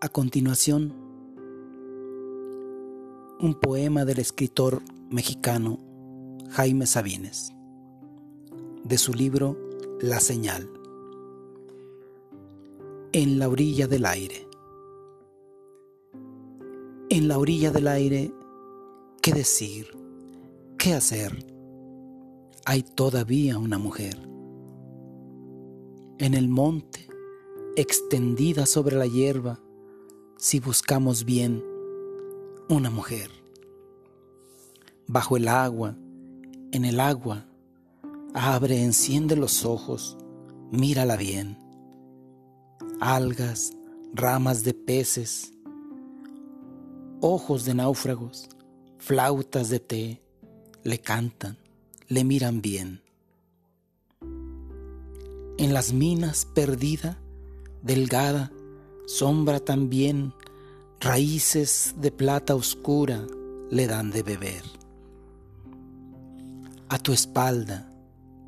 A continuación, un poema del escritor mexicano Jaime Sabines, de su libro La señal. En la orilla del aire. En la orilla del aire, ¿qué decir? ¿Qué hacer? Hay todavía una mujer. En el monte, extendida sobre la hierba, si buscamos bien una mujer. Bajo el agua, en el agua, abre, enciende los ojos, mírala bien. Algas, ramas de peces, ojos de náufragos, flautas de té, le cantan, le miran bien. En las minas perdida, delgada, sombra también, raíces de plata oscura le dan de beber. A tu espalda,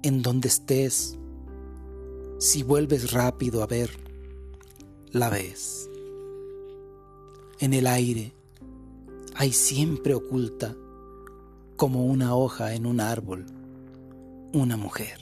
en donde estés, si vuelves rápido a ver, la ves. En el aire hay siempre oculta, como una hoja en un árbol, una mujer.